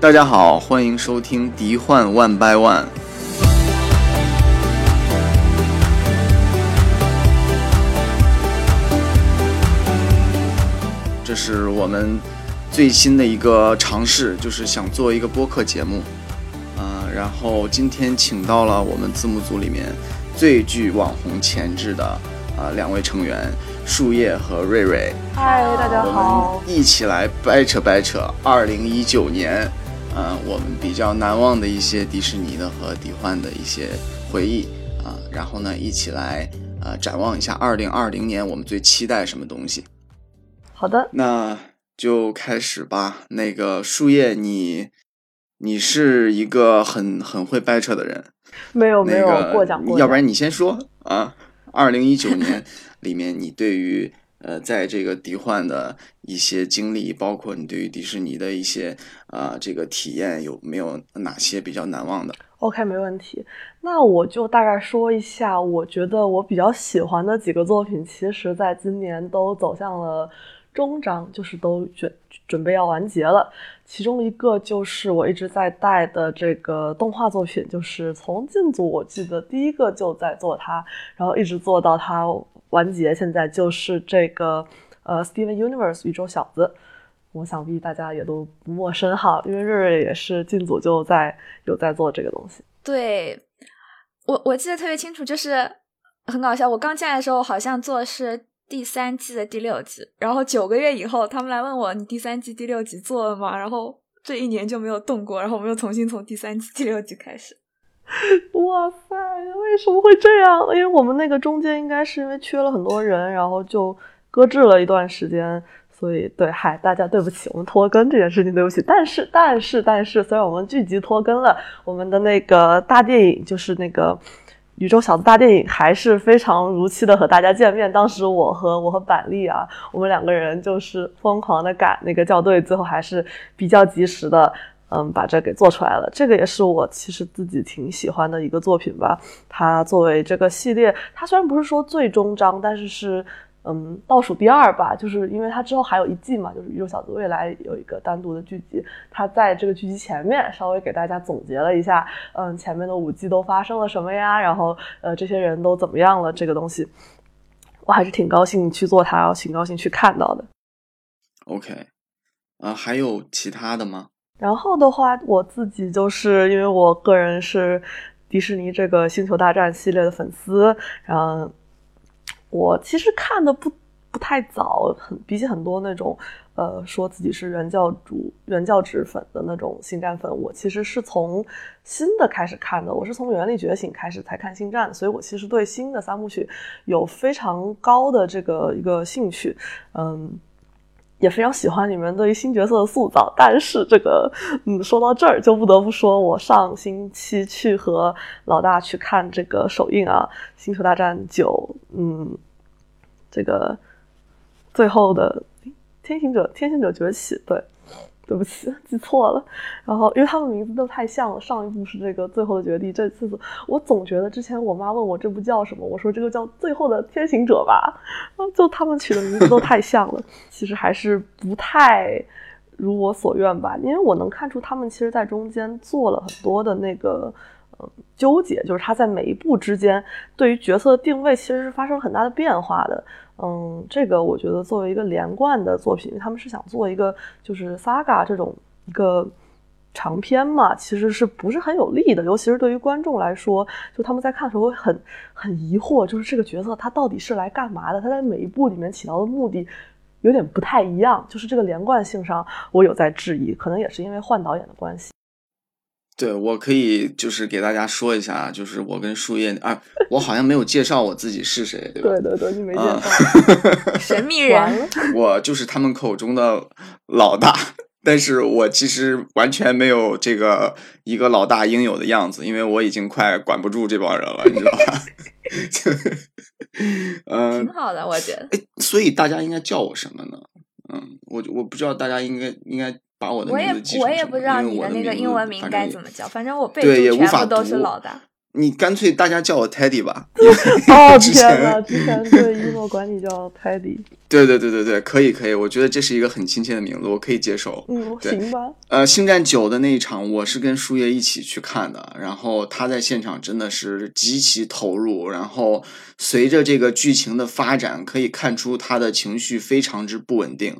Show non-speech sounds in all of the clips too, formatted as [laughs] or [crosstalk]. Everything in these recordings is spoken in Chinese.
大家好，欢迎收听《敌幻 One by One》。这是我们最新的一个尝试，就是想做一个播客节目。啊、然后今天请到了我们字幕组里面最具网红潜质的啊、两位成员，树叶和瑞瑞。嗨，大家我好们。一起来掰扯掰扯二零一九年，呃，我们比较难忘的一些迪士尼的和迪幻的一些回忆啊、然后呢，一起来呃展望一下二零二零年我们最期待什么东西。好的，那就开始吧。那个树叶，你你是一个很很会掰扯的人，没有没有过奖过奖。要不然你先说啊。二零一九年里面，你对于呃，在这个迪幻的一些经历，包括你对于迪士尼的一些啊、这个体验，有没有哪些比较难忘的？OK，没问题。那我就大概说一下，我觉得我比较喜欢的几个作品，其实在今年都走向了终章，就是都准准备要完结了。其中一个就是我一直在带的这个动画作品，就是从进组我记得第一个就在做它，然后一直做到它完结，现在就是这个呃 Steven Universe 宇宙小子。我想必大家也都不陌生哈，因为瑞瑞也是进组就在有在做这个东西。对我我记得特别清楚，就是很搞笑。我刚进来的时候好像做的是第三季的第六集，然后九个月以后，他们来问我你第三季第六集做了吗？然后这一年就没有动过，然后我们又重新从第三季第六集开始。[laughs] 哇塞，为什么会这样？因为我们那个中间应该是因为缺了很多人，然后就搁置了一段时间。所以，对，嗨，大家对不起，我们拖更这件事情对不起。但是，但是，但是，虽然我们剧集拖更了，我们的那个大电影，就是那个宇宙小子大电影，还是非常如期的和大家见面。当时我和我和板栗啊，我们两个人就是疯狂的赶那个校对，最后还是比较及时的。嗯，把这给做出来了。这个也是我其实自己挺喜欢的一个作品吧。它作为这个系列，它虽然不是说最终章，但是是嗯倒数第二吧。就是因为它之后还有一季嘛，就是《宇宙小子未来》有一个单独的剧集，它在这个剧集前面稍微给大家总结了一下，嗯，前面的五季都发生了什么呀？然后呃，这些人都怎么样了？这个东西，我还是挺高兴去做它，挺高兴去看到的。OK，啊、还有其他的吗？然后的话，我自己就是因为我个人是迪士尼这个《星球大战》系列的粉丝，然后我其实看的不不太早，很比起很多那种呃说自己是原教主、原教旨粉的那种星战粉，我其实是从新的开始看的，我是从《原力觉醒》开始才看星战，所以我其实对新的三部曲有非常高的这个一个兴趣，嗯。也非常喜欢你们对于新角色的塑造，但是这个，嗯，说到这儿就不得不说，我上星期去和老大去看这个首映啊，《星球大战九》，嗯，这个最后的天行者，天行者崛起，对，对不起，记错了。然后因为他们名字都太像了，上一部是这个《最后的绝地》，这次我总觉得之前我妈问我这部叫什么，我说这个叫《最后的天行者》吧，就他们取的名字都太像了，[laughs] 其实还是不太如我所愿吧。因为我能看出他们其实在中间做了很多的那个。嗯，纠结就是他在每一步之间对于角色的定位其实是发生很大的变化的。嗯，这个我觉得作为一个连贯的作品，因为他们是想做一个就是 saga 这种一个长篇嘛，其实是不是很有利的？尤其是对于观众来说，就他们在看的时候会很很疑惑，就是这个角色他到底是来干嘛的？他在每一部里面起到的目的有点不太一样，就是这个连贯性上我有在质疑，可能也是因为换导演的关系。对，我可以就是给大家说一下，就是我跟树叶啊，我好像没有介绍我自己是谁，对吧？对对对，你没介啊绍，神秘人，[laughs] 我就是他们口中的老大，但是我其实完全没有这个一个老大应有的样子，因为我已经快管不住这帮人了，你知道吧？就 [laughs] 嗯挺，好的，我觉得。哎，所以大家应该叫我什么呢？嗯，我我不知道大家应该应该把我的我也名字记成我也不知道你的那个英文名该怎么叫，反正我背对也无法都是老大。你干脆大家叫我 Teddy 吧。[laughs] 哦 [laughs] 天呐，之前对一诺管你叫 Teddy，[laughs] 对对对对对，可以可以，我觉得这是一个很亲切的名字，我可以接受。嗯，对行吧。呃，星战九的那一场，我是跟舒叶一起去看的，然后他在现场真的是极其投入，然后随着这个剧情的发展，可以看出他的情绪非常之不稳定。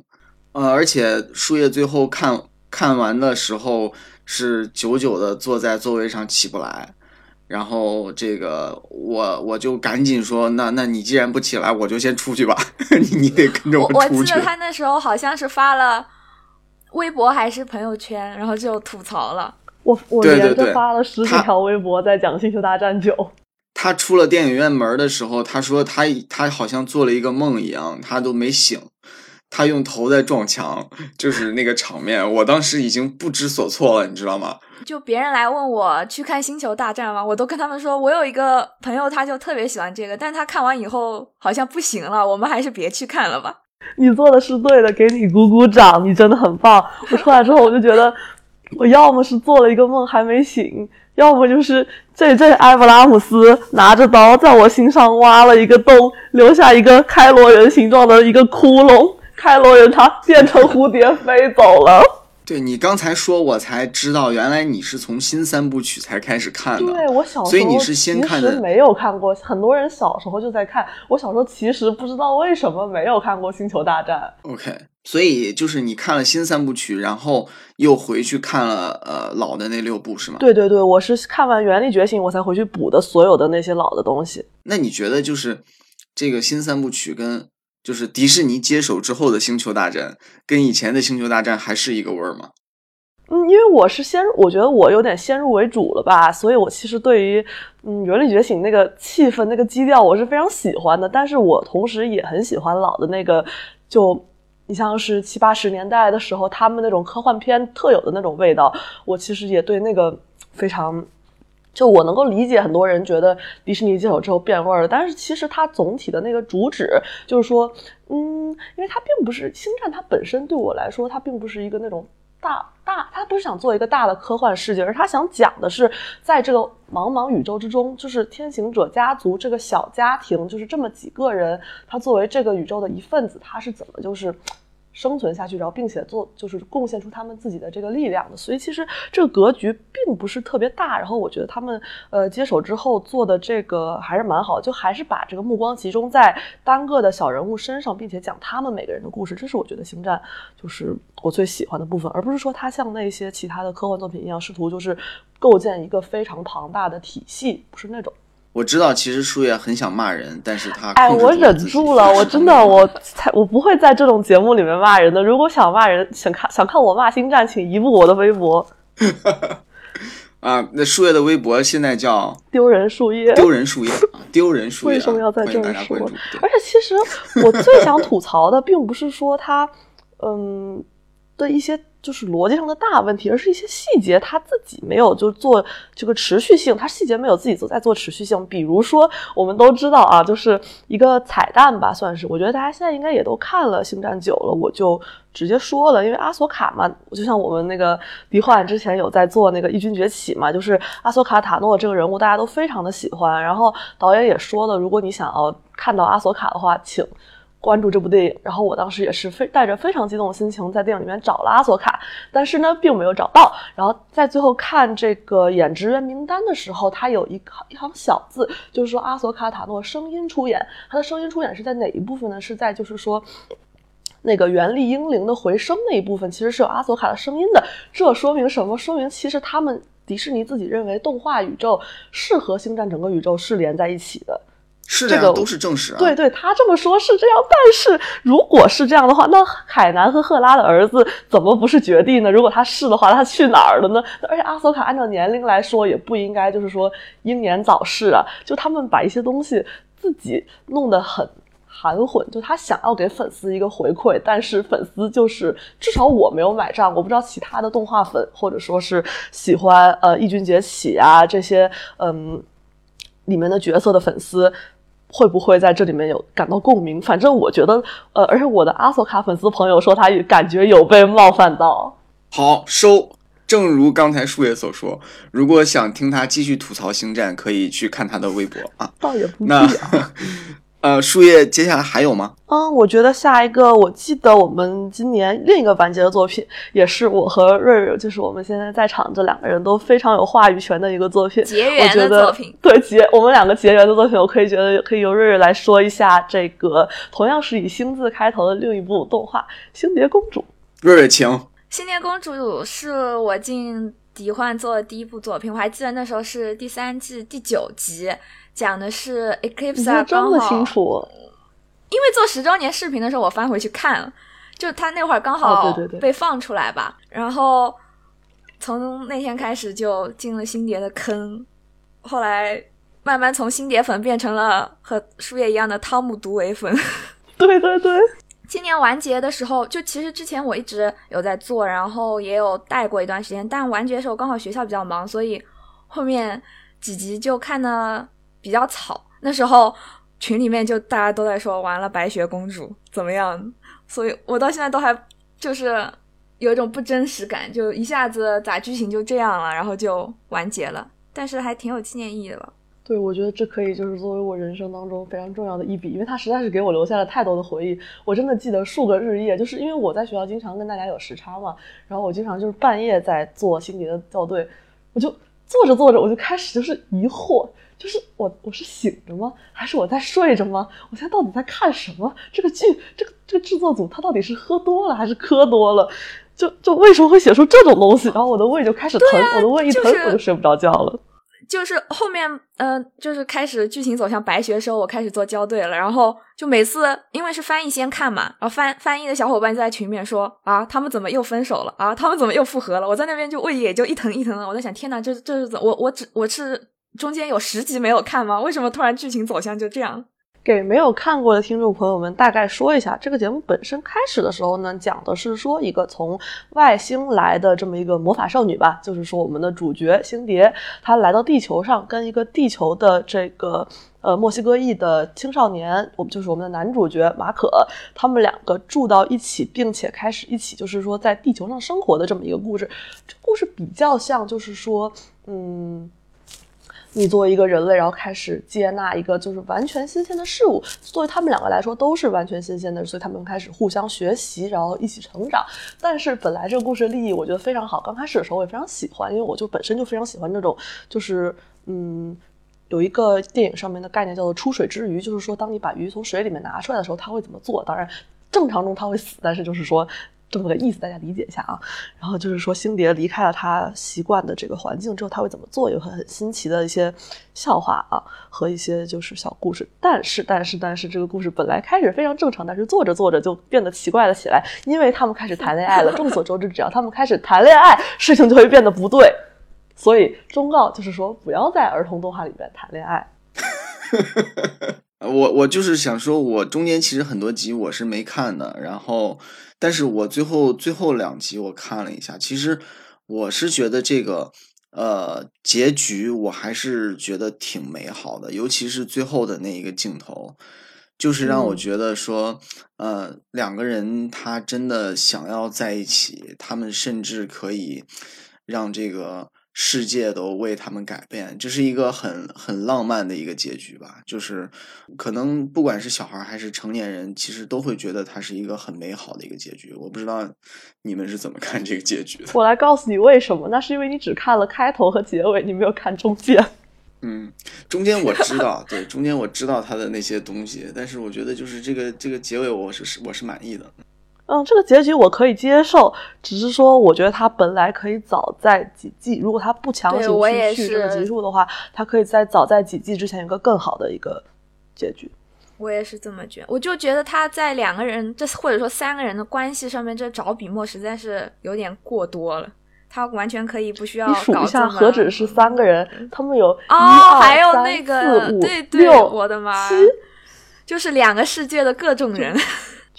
呃，而且树叶最后看看完的时候是久久的坐在座位上起不来，然后这个我我就赶紧说，那那你既然不起来，我就先出去吧，[laughs] 你你得跟着我我出去记得。他那时候好像是发了微博还是朋友圈，然后就吐槽了。我我连着发了十几条微博在讲《星球大战九》，他出了电影院门的时候，他说他他好像做了一个梦一样，他都没醒，他用头在撞墙，就是那个场面，我当时已经不知所措了，你知道吗？就别人来问我去看《星球大战》吗？我都跟他们说，我有一个朋友，他就特别喜欢这个，但他看完以后好像不行了，我们还是别去看了吧。你做的是对的，给你鼓鼓掌，你真的很棒。我出来之后，我就觉得，我要么是做了一个梦还没醒，要么就是这这埃布拉姆斯拿着刀在我心上挖了一个洞，留下一个开罗人形状的一个窟窿。开罗人他变成蝴蝶飞走了。对你刚才说，我才知道原来你是从新三部曲才开始看的。对我小时候，所以你是先看的其实没有看过，很多人小时候就在看。我小时候其实不知道为什么没有看过《星球大战》。OK，所以就是你看了新三部曲，然后又回去看了呃老的那六部是吗？。对对对，我是看完《原力觉醒》我才回去补的所有的那些老的东西。那你觉得就是这个新三部曲跟就是迪士尼接手之后的《星球大战》跟以前的《星球大战》还是一个味儿吗？嗯，因为我是先，我觉得我有点先入为主了吧，所以我其实对于嗯《原力觉醒》那个气氛、那个基调，我是非常喜欢的。但是我同时也很喜欢老的那个，就你像是七八十年代的时候，他们那种科幻片特有的那种味道，我其实也对那个非常。就我能够理解很多人觉得迪士尼接手之后变味儿了，但是其实它总体的那个主旨就是说，嗯，因为它并不是星战，它本身对我来说，它并不是一个那种大大，它不是想做一个大的科幻世界，而它想讲的是，在这个茫茫宇宙之中，就是天行者家族这个小家庭，就是这么几个人，他作为这个宇宙的一份子，他是怎么就是。生存下去，然后并且做就是贡献出他们自己的这个力量的，所以其实这个格局并不是特别大。然后我觉得他们呃接手之后做的这个还是蛮好，就还是把这个目光集中在单个的小人物身上，并且讲他们每个人的故事，这是我觉得星战就是我最喜欢的部分，而不是说它像那些其他的科幻作品一样试图就是构建一个非常庞大的体系，不是那种。我知道，其实树叶很想骂人，但是他哎，我忍住了，我真的，我才我不会在这种节目里面骂人的。如果想骂人，想看想看我骂星战，请移步我的微博，[laughs] 啊，那树叶的微博现在叫丢人树叶。丢人树叶，啊丢人树叶啊，[laughs] 为什么要在这儿说而且其实我最想吐槽的，并不是说他，嗯的一些就是逻辑上的大问题，而是一些细节他自己没有就做这个持续性，他细节没有自己做在做持续性。比如说，我们都知道啊，就是一个彩蛋吧，算是。我觉得大家现在应该也都看了《星战九》了，我就直接说了，因为阿索卡嘛，就像我们那个迪幻之前有在做那个《异军崛起》嘛，就是阿索卡塔诺这个人物大家都非常的喜欢，然后导演也说了，如果你想要看到阿索卡的话，请。关注这部电影，然后我当时也是非带着非常激动的心情在电影里面找了阿索卡，但是呢并没有找到。然后在最后看这个演职员名单的时候，他有一行一行小字，就是说阿索卡塔诺声音出演，他的声音出演是在哪一部分呢？是在就是说。那个原力英灵的回声那一部分其实是有阿索卡的声音的，这说明什么？说明其实他们迪士尼自己认为动画宇宙是和星战整个宇宙是连在一起的。是这个都是正史啊。对对，他这么说是这样，但是如果是这样的话，那海南和赫拉的儿子怎么不是绝地呢？如果他是的话，他去哪儿了呢？而且阿索卡按照年龄来说，也不应该就是说英年早逝啊。就他们把一些东西自己弄得很含混，就他想要给粉丝一个回馈，但是粉丝就是至少我没有买账，我不知道其他的动画粉或者说是喜欢呃《异军崛起》啊这些嗯里面的角色的粉丝。会不会在这里面有感到共鸣？反正我觉得，呃，而且我的阿索卡粉丝朋友说他感觉有被冒犯到。好收，正如刚才树叶所说，如果想听他继续吐槽星战，可以去看他的微博啊。倒也不必。呃，树叶接下来还有吗？嗯，我觉得下一个，我记得我们今年另一个完结的作品，也是我和瑞瑞，就是我们现在在场这两个人都非常有话语权的一个作品。结缘的作品，对结我们两个结缘的作品，我可以觉得可以由瑞瑞来说一下这个同样是以星字开头的另一部动画《星蝶公主》。瑞瑞，请。《星蝶公主》是我进迪幻做的第一部作品，我还记得那时候是第三季第九集，讲的是 Eclipse 记得这么刚好清楚？因为做十周年视频的时候，我翻回去看了，就他那会儿刚哦好被放出来吧，然后从那天开始就进了星蝶的坑，后来慢慢从星蝶粉变成了和树叶一样的汤姆毒唯粉。[laughs] 对对对，今年完结的时候，就其实之前我一直有在做，然后也有带过一段时间，但完结的时候刚好学校比较忙，所以后面几集就看的比较草。那时候群里面就大家都在说，完了白雪公主怎么样？所以我到现在都还就是有一种不真实感，就一下子咋剧情就这样了，然后就完结了，但是还挺有纪念意义的吧。对，我觉得这可以就是作为我人生当中非常重要的一笔，因为它实在是给我留下了太多的回忆。我真的记得数个日夜，就是因为我在学校经常跟大家有时差嘛，然后我经常就是半夜在做星蝶的校对，我就做着做着我就开始就是疑惑，就是我我是醒着吗？还是我在睡着吗？我现在到底在看什么？这个剧这个这个制作组他到底是喝多了还是磕多了？就就为什么会写出这种东西？然后我的胃就开始疼，我的胃一疼、就是我就睡不着觉了。就是后面，嗯、就是开始剧情走向白学的时候，我开始做校对了。然后就每次因为是翻译先看嘛，然后翻翻译的小伙伴就在群里面说啊，他们怎么又分手了啊？他们怎么又复合了？我在那边就胃也就一疼一疼的。我在想，天呐，这这是怎我我只我是中间有十集没有看吗？为什么突然剧情走向就这样？给没有看过的听众朋友们大概说一下，这个节目本身开始的时候呢，讲的是说一个从外星来的这么一个魔法少女吧，就是说我们的主角星蝶，她来到地球上，跟一个地球的这个呃墨西哥裔的青少年，我们就是我们的男主角马可，他们两个住到一起，并且开始一起就是说在地球上生活的这么一个故事。这故事比较像，就是说，嗯。你作为一个人类，然后开始接纳一个就是完全新鲜的事物，作为他们两个来说都是完全新鲜的，所以他们开始互相学习，然后一起成长。但是本来这个故事立意我觉得非常好，刚开始的时候我也非常喜欢，因为我就本身就非常喜欢这种就是嗯。有一个电影上面的概念叫做“出水之鱼”，就是说，当你把鱼从水里面拿出来的时候，它会怎么做？当然，正常中它会死，但是就是说这么个意思，大家理解一下啊。然后就是说，星蝶离开了他习惯的这个环境之后，他会怎么做？有很很新奇的一些笑话啊，和一些就是小故事。但是，但是，但是，这个故事本来开始非常正常，但是做着做着就变得奇怪了起来，因为他们开始谈恋爱了。众所周知，只要他们开始谈恋爱，事情就会变得不对。所以忠告就是说，不要在儿童动画里面谈恋爱。[laughs] 我我就是想说，我中间其实很多集我是没看的，然后，但是我最后最后两集我看了一下，其实我是觉得这个呃结局我还是觉得挺美好的，尤其是最后的那一个镜头，就是让我嗯觉得说，呃，两个人他真的想要在一起，他们甚至可以让这个。世界都为他们改变，这是一个很很浪漫的一个结局吧。就是可能不管是小孩还是成年人，其实都会觉得它是一个很美好的一个结局。我不知道你们是怎么看这个结局的。我来告诉你为什么，那是因为你只看了开头和结尾，你没有看中间。[laughs] 嗯，中间我知道，对，中间我知道他的那些东西，但是我觉得就是这个这个结尾，我是我是满意的。嗯，这个结局我可以接受，只是说我觉得他本来可以早在几季，如果他不强对行去续这个是集数的话，他可以在早在几季之前有个更好的一个结局。我也是这么觉得，我就觉得他在两个人这或者说三个人的关系上面，这找笔墨实在是有点过多了。他完全可以不需要你数一下，搞这么何止是三个人，他们有一哦，二还有三那个对对，六我的妈七，就是两个世界的各种人。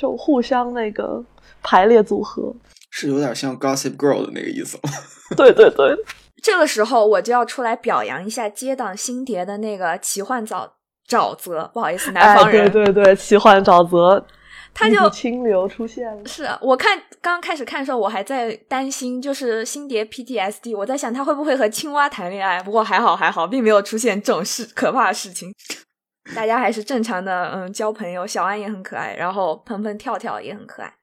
就互相那个排列组合。是有点像 Gossip Girl 的那个意思吗？[laughs] 对对对，这个时候我就要出来表扬一下接档新碟的那个奇幻沼沼泽，不好意思，南哎，方人。对对对，奇幻沼泽，他就清流出现了。是我看刚开始看的时候，我还在担心，就是星蝶 PTSD，我在想他会不会和青蛙谈恋爱。不过还好还好，并没有出现这种事可怕的事情。大家还是正常的，嗯，交朋友。小安也很可爱，然后鹏鹏跳跳也很可爱。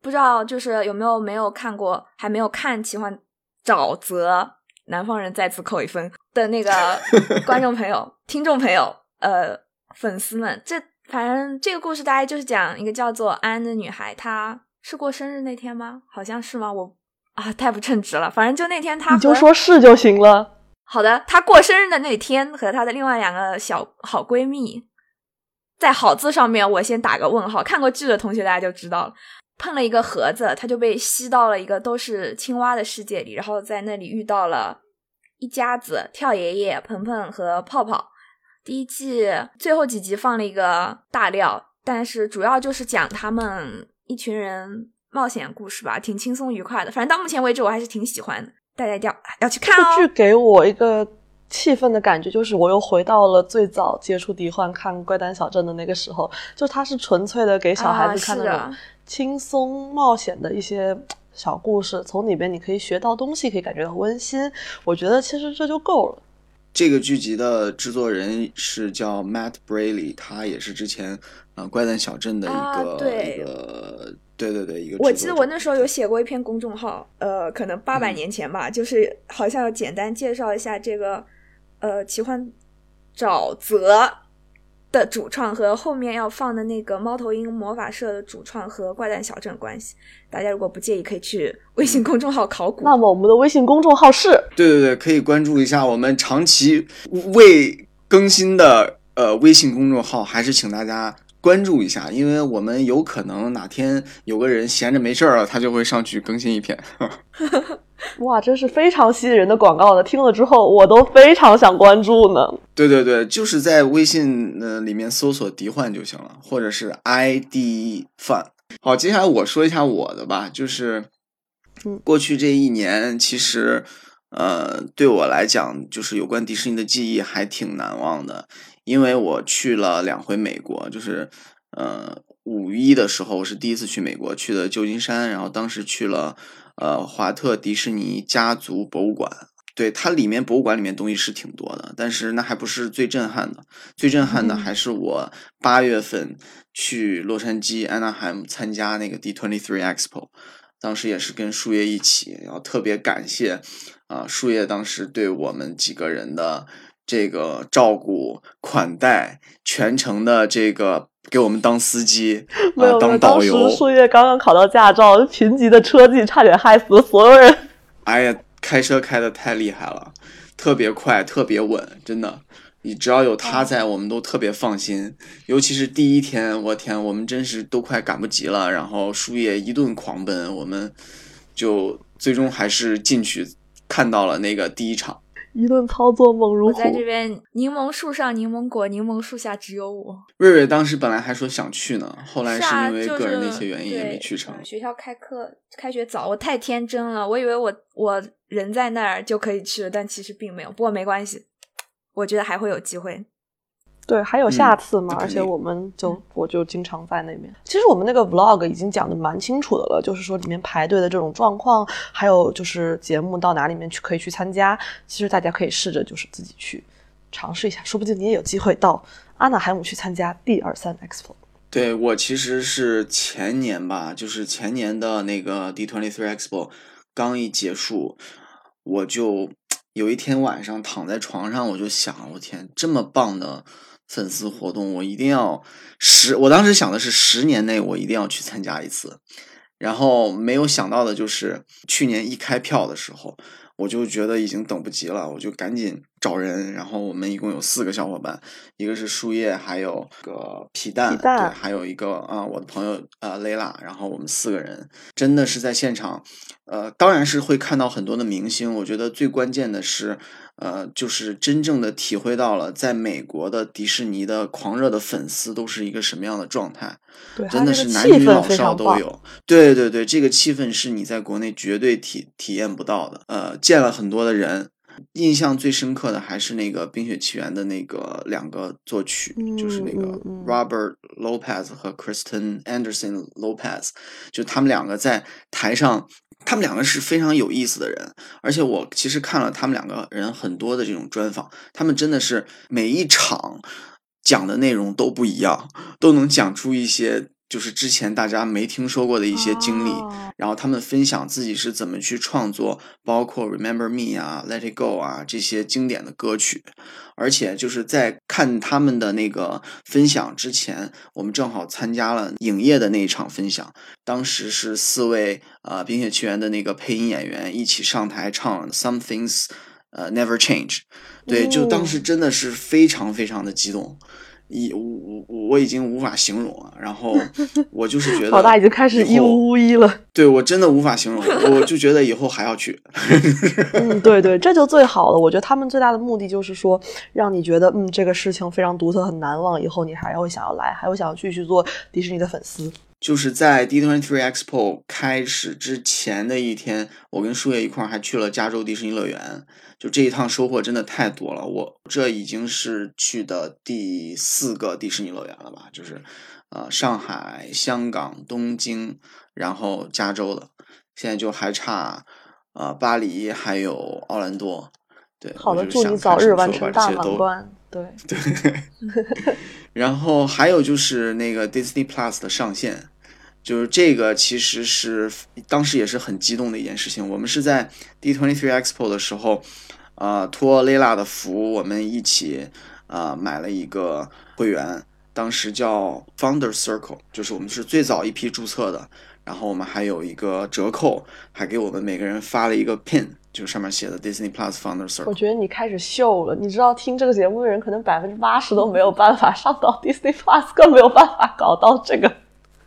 不知道就是有没有没有看过，还没有看奇幻沼泽南方人再次扣一分的那个 [laughs] 观众朋友、听众朋友，呃，粉丝们，这反正这个故事大概就是讲一个叫做安的女孩，她是过生日那天吗？好像是吗？我啊，太不称职了。反正就那天她你就说是就行了。好的，她过生日的那天和她的另外两个小好闺蜜，在“好”字上面，我先打个问号。看过剧的同学大家就知道了，碰了一个盒子，她就被吸到了一个都是青蛙的世界里，然后在那里遇到了一家子跳爷爷、鹏鹏和泡泡。第一季最后几集放了一个大料，但是主要就是讲他们一群人冒险故事吧，挺轻松愉快的。反正到目前为止，我还是挺喜欢的。要要去看哦！这剧给我一个气氛的感觉，就是我又回到了最早接触迪幻看《怪诞小镇》的那个时候，就它是纯粹的给小孩子看那种轻松冒险的一些小故事，从里边你可以学到东西，可以感觉到温馨。我觉得其实这就够了。这个剧集的制作人是叫 Matt Braley，他也是之前呃《怪诞小镇》的一个一个。对对对，一个。我记得我那时候有写过一篇公众号，呃，可能八百年前吧，就是好像要简单介绍一下这个，呃，奇幻沼泽的主创和后面要放的那个猫头鹰魔法社的主创和怪诞小镇关系。大家如果不介意，可以去微信公众号考古。那么我们的微信公众号是？对对对，可以关注一下我们长期未更新的呃微信公众号，还是请大家。关注一下，因为我们有可能哪天有个人闲着没事儿了，他就会上去更新一篇。[laughs] 哇，真是非常吸引人的广告呢！听了之后，我都非常想关注呢。对对对，就是在微信呃里面搜索“迪幻”就行了，或者是 “ID Fun”。好，接下来我说一下我的吧，就是过去这一年，其实呃对我来讲，就是有关迪士尼的记忆还挺难忘的。因为我去了两回美国，就是，呃，五一的时候是第一次去美国，去的旧金山，然后当时去了，呃，华特迪士尼家族博物馆。对，它里面博物馆里面东西是挺多的，但是那还不是最震撼的，最震撼的还是我八月份去洛杉矶 Anaheim 参加那个 D23 Expo，当时也是跟树叶一起，然后特别感谢啊，树叶当时对我们几个人的。这个照顾款待全程的这个给我们当司机 [laughs] 啊，当导游。当时树叶刚刚考到驾照，贫瘠的车技差点害死了所有人。[laughs] 哎呀，开车开的太厉害了，特别快，特别稳，真的。你只要有他在，我们都特别放心。尤其是第一天，我天，我们真是都快赶不及了。然后树叶一顿狂奔，我们就最终还是进去看到了那个第一场。一顿操作猛如虎。我在这边，柠檬树上柠檬果，柠檬树下只有我。瑞瑞当时本来还说想去呢，后来是因为个人的一些原因也没去成。学校开课开学早，我太天真了，我以为我我人在那儿就可以去了，但其实并没有。不过没关系，我觉得还会有机会。对，还有下次嘛？而且我们就我就经常在那边。其实我们那个 vlog 已经讲的蛮清楚的了，就是说里面排队的这种状况，还有就是节目到哪里面去可以去参加。其实大家可以试着就是自己去尝试一下，说不定你也有机会到阿纳海姆去参加第二三 expo。对我其实是前年吧，就是前年的那个 D twenty three expo 刚一结束，我就有一天晚上躺在床上，我就想，我天，这么棒的！粉丝活动，我一定要十。我当时想的是十年内我一定要去参加一次，然后没有想到的就是去年一开票的时候。我就觉得已经等不及了，我就赶紧找人。然后我们一共有四个小伙伴，一个是树叶，还有个皮蛋，对，还有一个啊，我的朋友呃雷拉。然后我们四个人真的是在现场，呃，当然是会看到很多的明星。我觉得最关键的是，呃，就是真正的体会到了在美国的迪士尼的狂热的粉丝都是一个什么样的状态。真的是男女老少都有，对对对，这个气氛是你在国内绝对体体验不到的。呃，见了很多的人，印象最深刻的还是那个《冰雪奇缘》的那个两个作曲，就是那个 Robert Lopez 和 Kristen Anderson Lopez，就他们两个在台上，他们两个是非常有意思的人，而且我其实看了他们两个人很多的这种专访，他们真的是每一场讲的内容都不一样，都能讲出一些。就是之前大家没听说过的一些经历，然后他们分享自己是怎么去创作，包括《Remember Me》啊，《Let It Go》啊这些经典的歌曲。而且就是在看他们的那个分享之前，我们正好参加了影业的那一场分享。当时是四位呃《冰雪奇缘》的那个配音演员一起上台唱《Some Things 呃 Never Change》，对，就当时真的是非常非常的激动。一我我我已经无法形容了，然后我就是觉得 [laughs] 老大已经开始一呜呜一了。对我真的无法形容，我就觉得以后还要去。嗯，对对，这就最好了。我觉得他们最大的目的就是说，让你觉得嗯这个事情非常独特、很难忘，以后你还会想要来，还会想要继续做迪士尼的粉丝。就是在 D23 Expo 开始之前的一天，我跟树叶一块儿还去了加州迪士尼乐园。就这一趟收获真的太多了，我这已经是去的第四个迪士尼乐园了吧？就是，呃，上海、香港、东京，然后加州的，现在就还差，呃，巴黎还有奥兰多。对，好的，祝你早日完成大满贯。对 [laughs] 对。[laughs] 然后还有就是那个 Disney Plus 的上线。就是这个，其实是当时也是很激动的一件事情。我们是在 D23 Expo 的时候，呃，托 Lela 的福，我们一起呃买了一个会员，当时叫 Founder Circle，就是我们是最早一批注册的。然后我们还有一个折扣，还给我们每个人发了一个 pin，就上面写的 Disney Plus Founder Circle。我觉得你开始秀了，你知道听这个节目的人可能百分之八十都没有办法上到 Disney Plus，更没有办法搞到这个。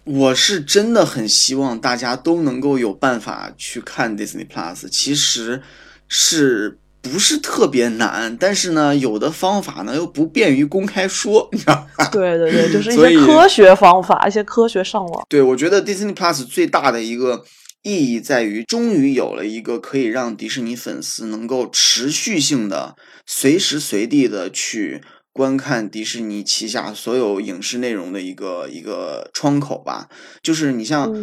我是真的很希望大家都能够有办法去看 Disney Plus，其实是不是特别难？但是呢，有的方法呢又不便于公开说，你知道吧？对对对，[laughs] 就是一些科学方法，一些科学上网。对，我觉得 Disney Plus 最大的一个意义在于，终于有了一个可以让迪士尼粉丝能够持续性的、随时随地的去。观看迪士尼旗下所有影视内容的一个一个窗口吧，就是你像，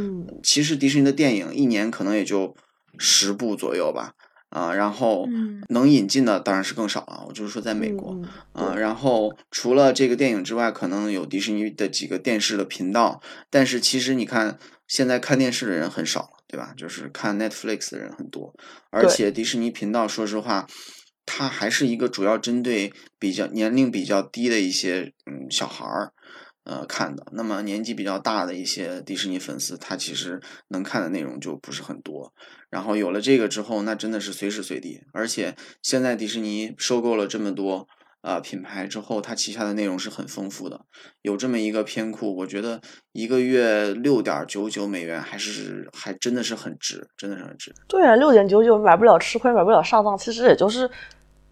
其实迪士尼的电影一年可能也就十部左右吧，啊，然后能引进的当然是更少了。我就是说在美国，啊，然后除了这个电影之外，可能有迪士尼的几个电视的频道，但是其实你看现在看电视的人很少了，对吧？就是看 Netflix 的人很多，而且迪士尼频道，说实话。它还是一个主要针对比较年龄比较低的一些嗯小孩儿，呃看的。那么年纪比较大的一些迪士尼粉丝，他其实能看的内容就不是很多。然后有了这个之后，那真的是随时随地。而且现在迪士尼收购了这么多呃品牌之后，它旗下的内容是很丰富的。有这么一个偏库，我觉得一个月六点九九美元还是还真的是很值，真的是很值。对啊，六点九九买不了吃亏，买不了上当，其实也就是。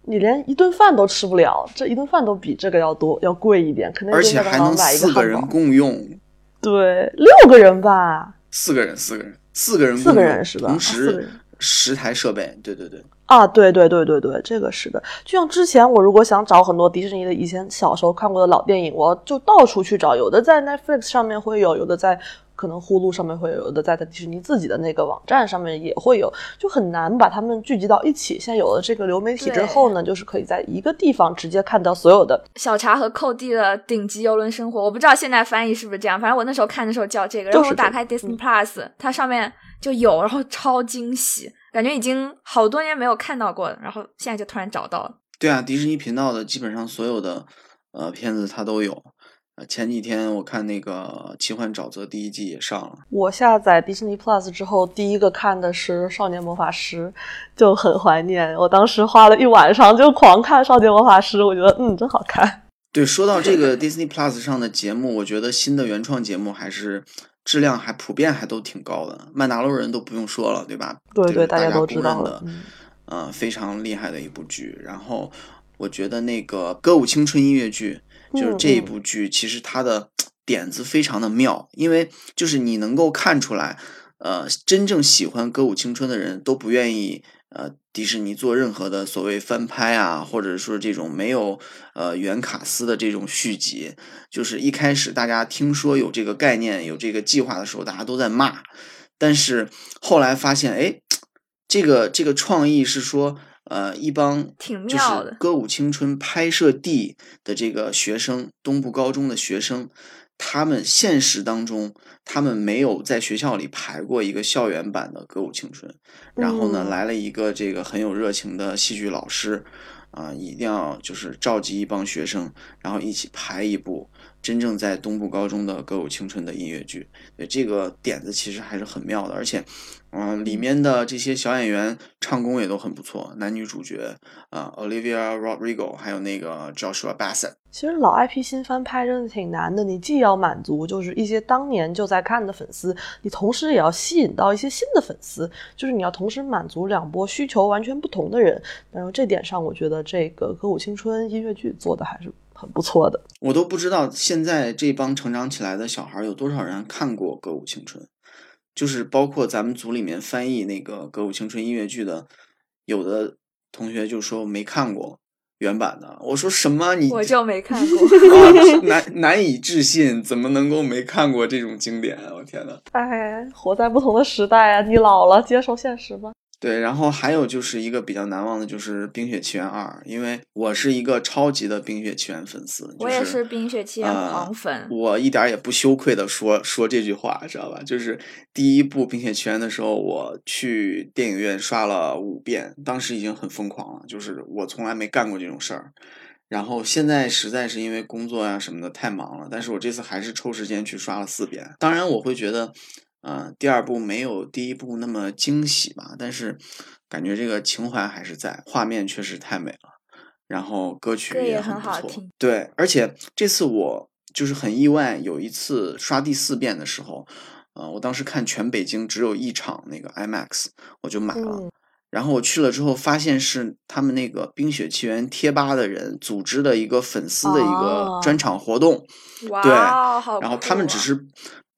你连一顿饭都吃不了，这一顿饭都比这个要多要贵一点，可能而且还能四个人共用，对，六个人吧，四个人，四个人，四个人，四个人是吧？同时十台设备，对对对，啊，对对对对对，这个是的。就像之前我如果想找很多迪士尼的以前小时候看过的老电影，我就到处去找，有的在 Netflix 上面会有，有的在。可能呼噜上面会有有的，在迪士尼自己的那个网站上面也会有，就很难把它们聚集到一起。现在有了这个流媒体之后呢，就是可以在一个地方直接看到所有的小茶和寇弟的顶级游轮生活。我不知道现在翻译是不是这样，反正我那时候看的时候叫这个。然后我打开 Disney Plus，它上面就有，然后超惊喜，感觉已经好多年没有看到过了，然后现在就突然找到了。对啊，迪士尼频道的基本上所有的呃片子它都有。前几天我看那个《奇幻沼泽》第一季也上了。我下载迪士尼 Plus 之后，第一个看的是《少年魔法师》，就很怀念。我当时花了一晚上就狂看《少年魔法师》，我觉得嗯真好看。对，说到这个 Disney Plus 上的节目，我觉得新的原创节目还是质量还普遍还都挺高的。曼达洛人都不用说了，对吧？对对，大家都知道的。嗯，非常厉害的一部剧。然后我觉得那个歌舞青春音乐剧。就是这一部剧，其实它的点子非常的妙，因为就是你能够看出来，呃，真正喜欢歌舞青春的人都不愿意呃迪士尼做任何的所谓翻拍啊，或者说这种没有呃原卡司的这种续集，就是一开始大家听说有这个概念、有这个计划的时候，大家都在骂，但是后来发现，哎，这个这个创意是说。呃，一帮挺就是妙的《歌舞青春》拍摄地的这个学生，东部高中的学生，他们现实当中，他们没有在学校里排过一个校园版的《歌舞青春》，然后呢，嗯。来了一个这个很有热情的戏剧老师，啊、一定要就是召集一帮学生，然后一起排一部真正在东部高中的《歌舞青春》的音乐剧。对这个点子其实还是很妙的，而且，嗯、里面的这些小演员唱功也都很不错，男女主角啊、Olivia Rodrigo 还有那个 Joshua Bassett。其实老 IP 新翻拍真的挺难的，你既要满足就是一些当年就在看的粉丝，你同时也要吸引到一些新的粉丝，就是你要同时满足两波需求完全不同的人。然后这点上，我觉得这个《歌舞青春》音乐剧做的还是很不错的。我都不知道现在这帮成长起来的小孩有多少人看过《歌舞青春》，就是包括咱们组里面翻译那个《歌舞青春》音乐剧的，有的同学就说没看过原版的。我说什么你我就没 [laughs] 看过。[laughs] 啊难难以置信，怎么能够没看过这种经典啊？我天呐！哎，活在不同的时代啊，你老了，接受现实吧。对，然后还有就是一个比较难忘的，就是《冰雪奇缘二》，因为我是一个超级的《冰雪奇缘》粉丝，我也是《冰雪奇缘》狂粉。我一点儿也不羞愧的说说这句话，知道吧？就是第一部《冰雪奇缘》的时候，我去电影院刷了五遍，当时已经很疯狂了，就是我从来没干过这种事儿。然后现在实在是因为工作呀、什么的太忙了，但是我这次还是抽时间去刷了四遍。当然，我会觉得，呃，第二部没有第一部那么惊喜吧，但是感觉这个情怀还是在，画面确实太美了，然后歌曲也很不错。对，而且这次我就是很意外，有一次刷第四遍的时候，呃，我当时看全北京只有一场那个 IMAX，我就买了。嗯然后我去了之后，发现是他们那个《冰雪奇缘》贴吧的人组织的一个粉丝的一个哦专场活动，哇对然后他们只是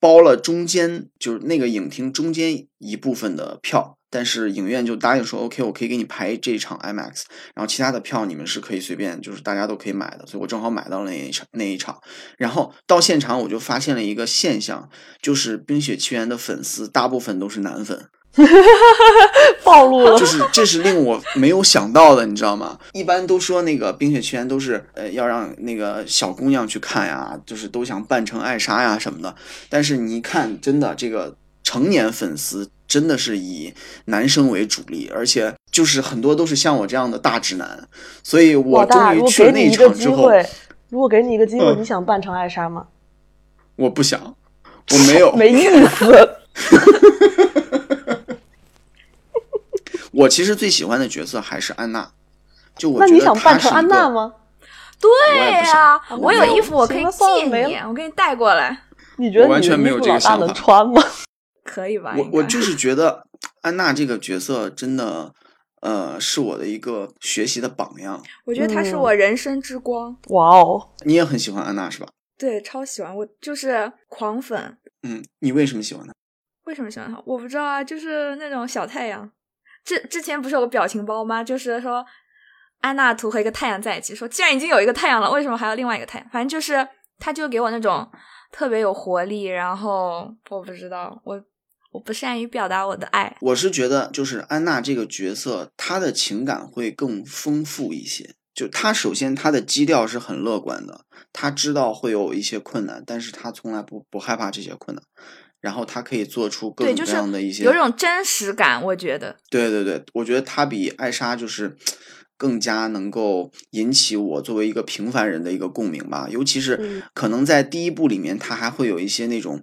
包了中间，就是那个影厅中间一部分的票，但是影院就答应说，OK，我可以给你排这一场 IMAX，然后其他的票你们是可以随便，就是大家都可以买的，所以我正好买到了那一场那一场。然后到现场我就发现了一个现象，就是《冰雪奇缘》的粉丝大部分都是男粉。[laughs] 暴露了就。是这是令我没有想到的，你知道吗？一般都说那个《冰雪奇缘》都是呃要让那个小姑娘去看呀，就是都想扮成艾莎呀什么的。但是你一看，真的这个成年粉丝真的是以男生为主力，而且就是很多都是像我这样的大直男，所以我终于去了那场之后，如果给你一个机会，嗯你想扮成艾莎吗？我不想，我没有，没意思。[laughs] 我其实最喜欢的角色还是安娜。就我那你觉得你想扮成安娜吗？对呀、想我有衣服，我可以行了算了借你，我给你带过来，你觉得你完全没有衣服老大能这个想法穿吗？[laughs] 可以吧？我我就是觉得安娜这个角色真的，呃，是我的一个学习的榜样。我觉得她是嗯我人生之光，哇哦，你也很喜欢安娜是吧？对，超喜欢，我就是狂粉。嗯，你为什么喜欢她？为什么喜欢她？我不知道啊，就是那种小太阳。之之前不是有个表情包吗？就是说安娜图和一个太阳在一起，说既然已经有一个太阳了，为什么还有另外一个太阳？反正就是他就给我那种特别有活力，然后我不知道，我我不善于表达我的爱。我是觉得，就是安娜这个角色，她的情感会更丰富一些。就她首先她的基调是很乐观的，她知道会有一些困难，但是她从来不不害怕这些困难，然后他可以做出各，种各样的一些有种真实感，我觉得。对对对，我觉得他比艾莎就是 [tsk] 更加能够引起我作为一个平凡人的一个共鸣吧。尤其是嗯可能在第一部里面，他还会有一些那种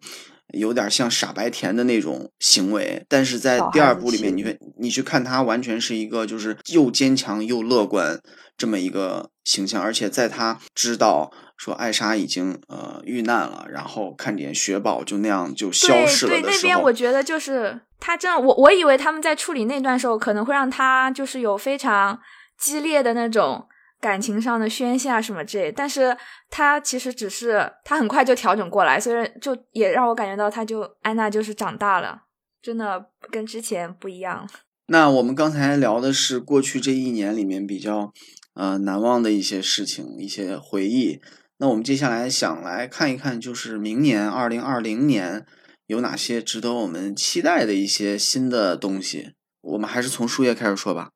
有点像傻白甜的那种行为，但是在第二部里面，你会你去看他，完全是一个就是又坚强又乐观这么一个形象，而且在他知道。说艾莎已经呃遇难了，然后看见雪宝就那样就消失了对对，那边我觉得就是他真的，我我以为他们在处理那段时候可能会让他就是有非常激烈的那种感情上的宣泄啊什么之类，但是他其实只是他很快就调整过来，所以就也让我感觉到他就安娜就是长大了，真的跟之前不一样。那我们刚才聊的是过去这一年里面比较呃难忘的一些事情、一些回忆。那我们接下来想来看一看，就是明年二零二零年有哪些值得我们期待的一些新的东西。我们还是从树叶开始说吧。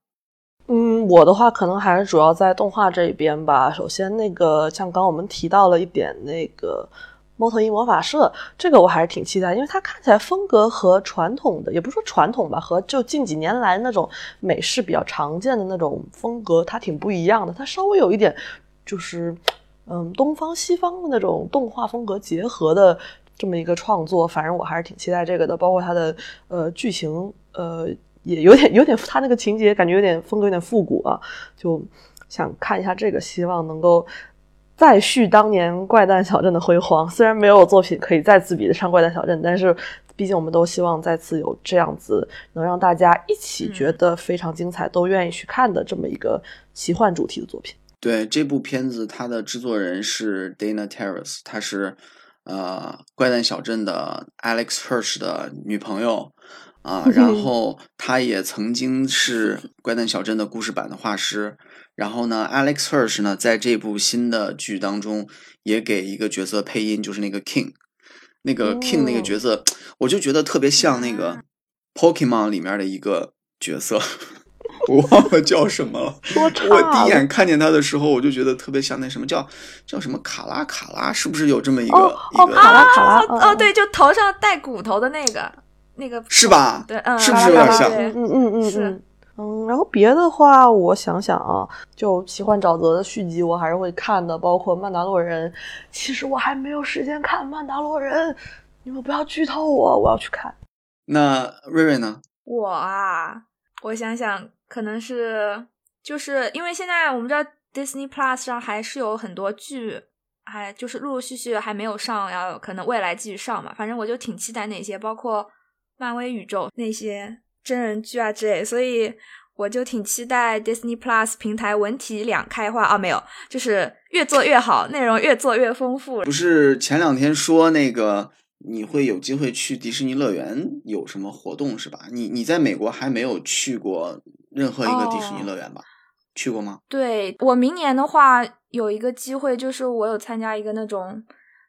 嗯，我的话可能还是主要在动画这一边吧。首先，那个像刚我们提到了一点，那个猫头鹰魔法社，这个我还是挺期待，因为它看起来风格和传统的，也不说传统吧，和就近几年来那种美式比较常见的那种风格，它挺不一样的。它稍微有一点就是嗯东方西方的那种动画风格结合的这么一个创作，反正我还是挺期待这个的。包括它的呃剧情呃。也有点有点，它那个情节感觉有点风格有点复古啊，就想看一下这个，希望能够再续当年怪诞小镇的辉煌。虽然没有作品可以再次比得上怪诞小镇，但是毕竟我们都希望再次有这样子能让大家一起觉得非常精彩，都愿意去看的这么一个奇幻主题的作品。对这部片子，它的制作人是 Dana Terrace，他是呃怪诞小镇的 Alex Hirsch 的女朋友。啊，然后她也曾经是《怪诞小镇》的故事版的画师。然后呢，Alex Hirsch 呢，在这部新的剧当中也给一个角色配音，就是那个 King。那个 King 那个角色，我就觉得特别像那个 Pokemon 里面的一个角色，[laughs] 我忘了叫什么了。我第一眼看见他的时候，我就觉得特别像那什么叫叫什么卡拉卡拉，是不是有这么一个一个卡拉卡拉？哦，对，就头上带骨头的那个。那个是吧？对，嗯，是不是有点像？嗯嗯嗯是，嗯。然后别的话，我想想啊，就《奇幻沼泽》的续集，我还是会看的，包括《曼达洛人》。其实我还没有时间看《曼达洛人》，你们不要剧透我，我要去看。那瑞瑞呢？我啊，我想想，可能是就是因为现在我们知道 Disney Plus 上还是有很多剧，还就是陆陆续续还没有上，要可能未来继续上嘛。反正我就挺期待那些，包括。漫威宇宙那些真人剧啊之类，所以我就挺期待 Disney Plus 平台文体两开花啊，没有，就是越做越好，内容越做越丰富。不是前两天说那个你会有机会去迪士尼乐园有什么活动是吧？你你在美国还没有去过任何一个迪士尼乐园吧？去过吗？对我明年的话有一个机会，就是我有参加一个那种。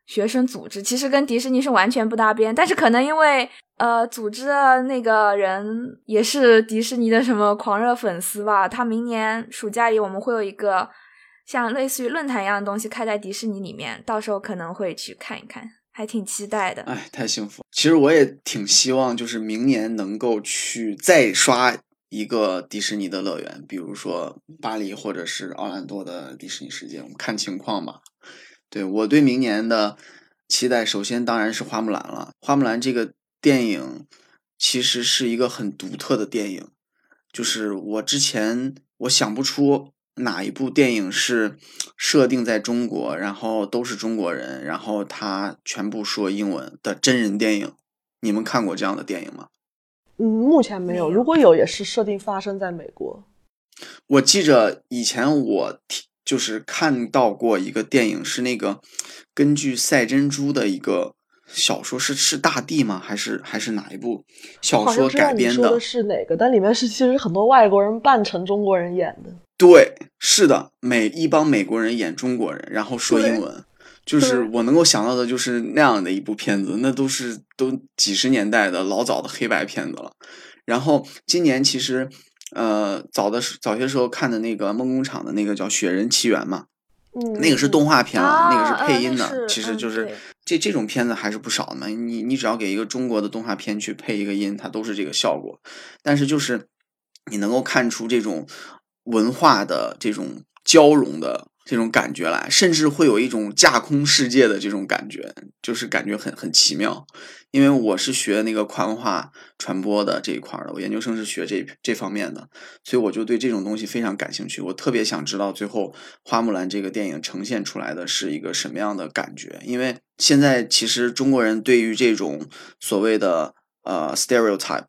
学生组织其实跟迪士尼是完全不搭边，但是可能因为呃，组织的那个人也是迪士尼的什么狂热粉丝吧。他明年暑假里我们会有一个像类似于论坛一样的东西开在迪士尼里面，到时候可能会去看一看，还挺期待的。哎，太幸福！其实我也挺希望，就是明年能够去再刷一个迪士尼的乐园，比如说巴黎或者是奥兰多的迪士尼世界，我们看情况吧。对我对明年的期待，首先当然是花木兰了。花木兰这个电影其实是一个很独特的电影，就是我之前我想不出哪一部电影是设定在中国，然后都是中国人，然后他全部说英文的真人电影。你们看过这样的电影吗？嗯，目前没有。如果有，也是设定发生在美国。我记着以前我听。就是看到过一个电影，是那个根据赛珍珠的一个小说，是是大地吗？还是还是哪一部小说改编的？是哪个？但里面是其实很多外国人扮成中国人演的。对，是的，美一帮美国人演中国人，然后说英文。就是我能够想到的，就是那样的一部片子，那都是都几十年代的老早的黑白片子了。然后今年其实。呃，早的时早些时候看的那个梦工厂的那个叫《雪人奇缘》嘛，嗯，那个是动画片了，那个是配音的，其实就是这这种片子还是不少的嘛。你你只要给一个中国的动画片去配一个音，它都是这个效果。但是就是你能够看出这种文化的这种交融的。这种感觉来，甚至会有一种架空世界的这种感觉，就是感觉很很奇妙。因为我是学那个跨文化传播的这一块的，我研究生是学这这方面的，所以我就对这种东西非常感兴趣。我特别想知道最后《花木兰》这个电影呈现出来的是一个什么样的感觉。因为现在其实中国人对于这种所谓的呃 stereotype，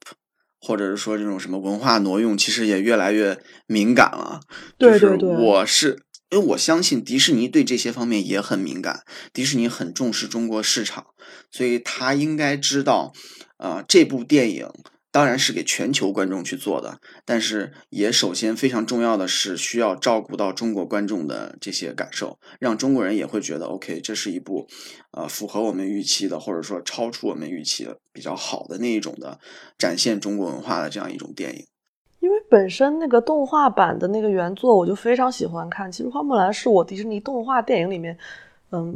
或者是说这种什么文化挪用，其实也越来越敏感了。对对对，我是。因为我相信迪士尼对这些方面也很敏感，迪士尼很重视中国市场，所以他应该知道，啊，这部电影当然是给全球观众去做的，但是也首先非常重要的是需要照顾到中国观众的这些感受，让中国人也会觉得 OK，这是一部呃符合我们预期的，或者说超出我们预期的比较好的那一种的展现中国文化的这样一种电影。因为本身那个动画版的那个原作我就非常喜欢看，其实《花木兰》是我迪士尼动画电影里面，嗯。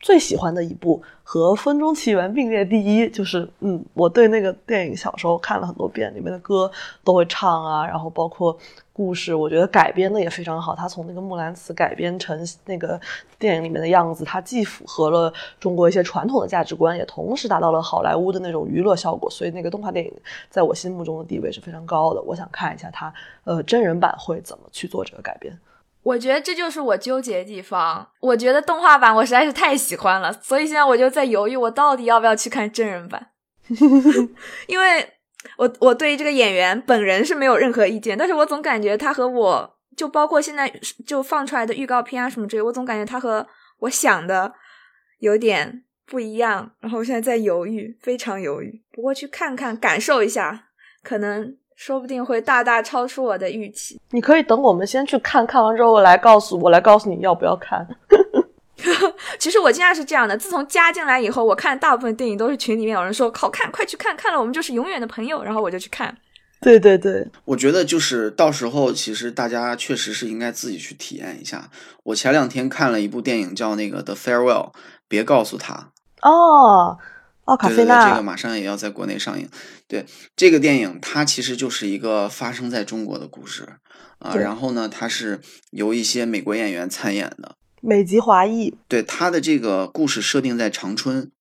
最喜欢的一部和《风中奇缘》并列第一，就是嗯，我对那个电影小时候看了很多遍，里面的歌都会唱啊，然后包括故事，我觉得改编的也非常好。他从那个《木兰辞》改编成那个电影里面的样子，它既符合了中国一些传统的价值观，也同时达到了好莱坞的那种娱乐效果。所以那个动画电影在我心目中的地位是非常高的。我想看一下它呃真人版会怎么去做这个改编。我觉得这就是我纠结的地方。我觉得动画版我实在是太喜欢了，所以现在我就在犹豫，我到底要不要去看真人版。[laughs] 因为我我对这个演员本人是没有任何意见，但是我总感觉他和我就包括现在就放出来的预告片啊什么之类，我总感觉他和我想的有点不一样。然后我现在在犹豫，非常犹豫。不过去看看，感受一下，可能。说不定会大大超出我的预期。你可以等我们先去看看完之后来告诉我，来告诉你要不要看。[laughs] 其实我经常是这样的，自从加进来以后，我看大部分电影都是群里面有人说好看，快去看，看了我们就是永远的朋友，然后我就去看。对对对，我觉得就是到时候其实大家确实是应该自己去体验一下。我前两天看了一部电影叫那个《The Farewell》，别告诉他哦。奥卡菲娜，这个马上也要在国内上映。对这个电影，它其实就是一个发生在中国的故事啊。然后呢，它是由一些美国演员参演的，美籍华裔。对它的这个故事设定在长春，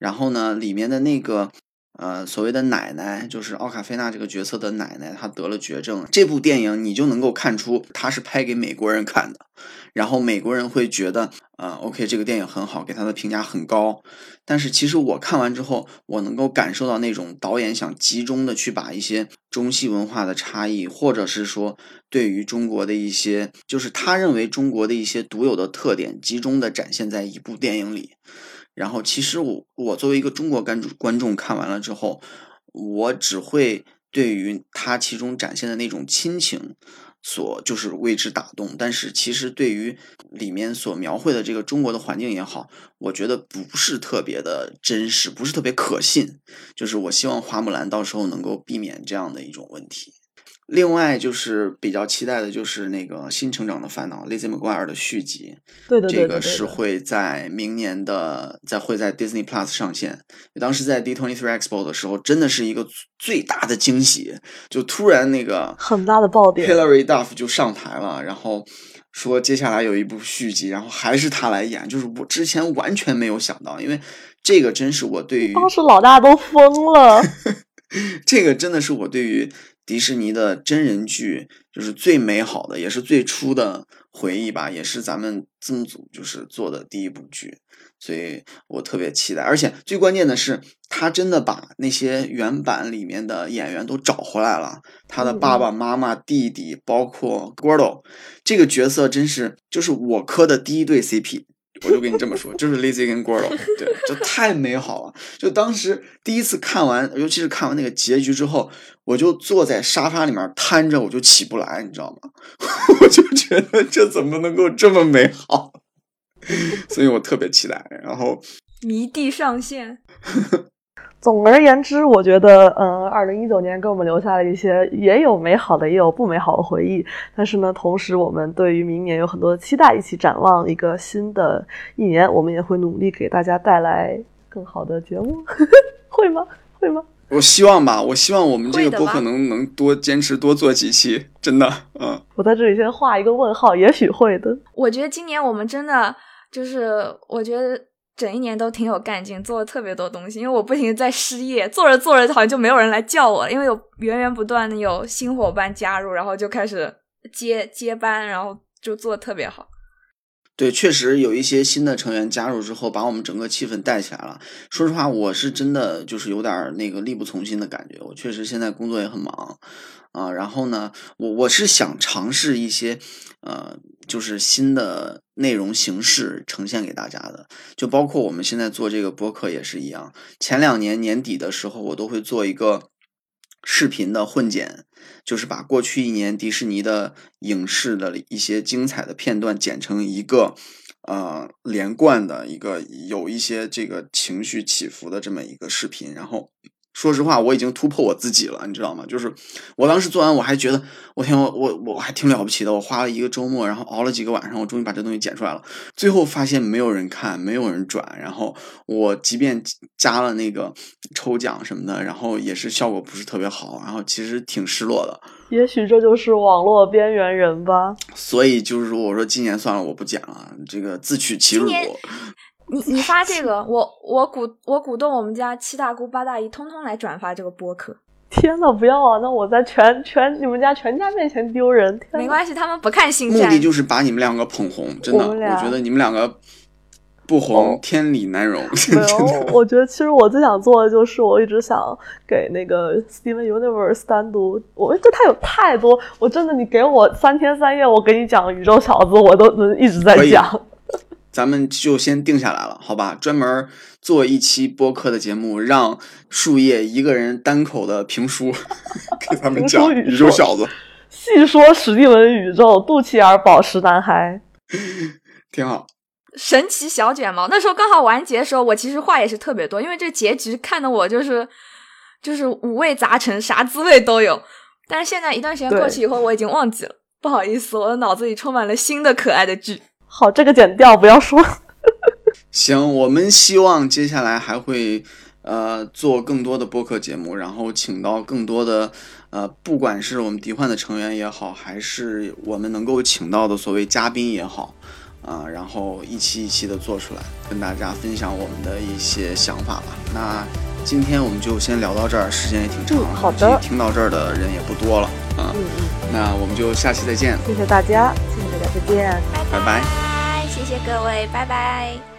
然后呢，里面的那个呃所谓的奶奶，就是奥卡菲娜这个角色的奶奶，她得了绝症。这部电影你就能够看出，它是拍给美国人看的。然后美国人会觉得，呃，OK，这个电影很好，给他的评价很高。但是其实我看完之后，我能够感受到那种导演想集中的去把一些中西文化的差异，或者是说对于中国的一些，就是他认为中国的一些独有的特点，集中的展现在一部电影里。然后其实我我作为一个中国观众观众看完了之后，我只会对于他其中展现的那种亲情。所就是为之打动，但是其实对于里面所描绘的这个中国的环境也好，我觉得不是特别的真实，不是特别可信。就是我希望花木兰到时候能够避免这样的一种问题。另外就是比较期待的，就是那个《新成长的烦恼》Lizzie McGuire 的续集，对对对，这个是会在明年的，在会在 Disney Plus 上线。当时在 D23 Expo 的时候，真的是一个最大的惊喜，就突然那个很大的爆点，Hilary Duff 就上台了，然后说接下来有一部续集，然后还是他来演，就是我之前完全没有想到，因为这个真是我对于当时老大都疯了，[laughs] 这个真的是我对于。迪士尼的真人剧就是最美好的，也是最初的回忆吧，也是咱们字幕组就是做的第一部剧，所以我特别期待。而且最关键的是，他真的把那些原版里面的演员都找回来了，他的爸爸妈妈、弟弟，包括 Gordo，这个角色真是就是我磕的第一对 CP。我就跟你这么说，就是 Lizzie 跟 Gordo，对，就太美好了。就当时第一次看完，尤其是看完那个结局之后，我就坐在沙发里面瘫着，我就起不来，你知道吗？[laughs] 我就觉得这怎么能够这么美好？[laughs] 所以我特别期待。然后迷弟上线。[laughs] 总而言之，我觉得，嗯，二零一九年给我们留下了一些也有美好的，也有不美好的回忆。但是呢，同时我们对于明年有很多的期待，一起展望一个新的一年。我们也会努力给大家带来更好的节目，[laughs] 会吗？会吗？我希望吧，我希望我们这个播客能能多坚持多做几期，真的，嗯。我在这里先画一个问号，也许会的。我觉得今年我们真的就是，我觉得。整一年都挺有干劲，做了特别多东西。因为我不停在失业，做着做着好像就没有人来叫我了。因为有源源不断的有新伙伴加入，然后就开始接接班，然后就做的特别好。对，确实有一些新的成员加入之后，把我们整个气氛带起来了。说实话，我是真的就是有点那个力不从心的感觉。我确实现在工作也很忙啊，然后呢，我我是想尝试一些呃。就是新的内容形式呈现给大家的，就包括我们现在做这个播客也是一样。前两年年底的时候，我都会做一个视频的混剪，就是把过去一年迪士尼的影视的一些精彩的片段剪成一个呃连贯的一个有一些这个情绪起伏的这么一个视频，然后。说实话，我已经突破我自己了，你知道吗？就是我当时做完，我还觉得我天，我我我还挺了不起的。我花了一个周末，然后熬了几个晚上，我终于把这东西剪出来了。最后发现没有人看，没有人转，然后我即便加了那个抽奖什么的，然后也是效果不是特别好，然后其实挺失落的。也许这就是网络边缘人吧。所以就是说，我说今年算了，我不剪了，这个自取其辱。你 [laughs] 你发这个，我我鼓我鼓动我们家七大姑八大姨通通来转发这个播客。天呐，不要啊！那我在全全你们家全家面前丢人。没关系，他们不看星战。目的就是把你们两个捧红，真的，我觉得你们两个不红天理难容。[laughs] 没有，[laughs] 我觉得其实我最想做的就是，我一直想给那个 Steven Universe 单独，我觉得他有太多，我真的，你给我三天三夜，我给你讲宇宙小子，我都能一直在讲。咱们就先定下来了，好吧？专门做一期播客的节目，让树叶一个人单口的评书，[laughs] 给他们讲宇宙小子，细说史蒂文宇宙，肚脐眼宝石男孩，挺好。神奇小卷毛，那时候刚好完结的时候，我其实话也是特别多，因为这结局看的我就是就是五味杂陈，啥滋味都有。但是现在一段时间过去以后，我已经忘记了，不好意思，我的脑子里充满了新的可爱的剧。好，这个剪掉，不要说。行，我们希望接下来还会呃做更多的播客节目，然后请到更多的呃，不管是我们迪幻的成员也好，还是我们能够请到的所谓嘉宾也好，啊，然后一期一期的做出来，跟大家分享我们的一些想法吧。那今天我们就先聊到这儿，时间也挺长，好的，听到这儿的人也不多了啊。嗯嗯，那我们就下期再见。谢谢大家，谢谢大家，再见，拜拜，谢谢各位，拜拜。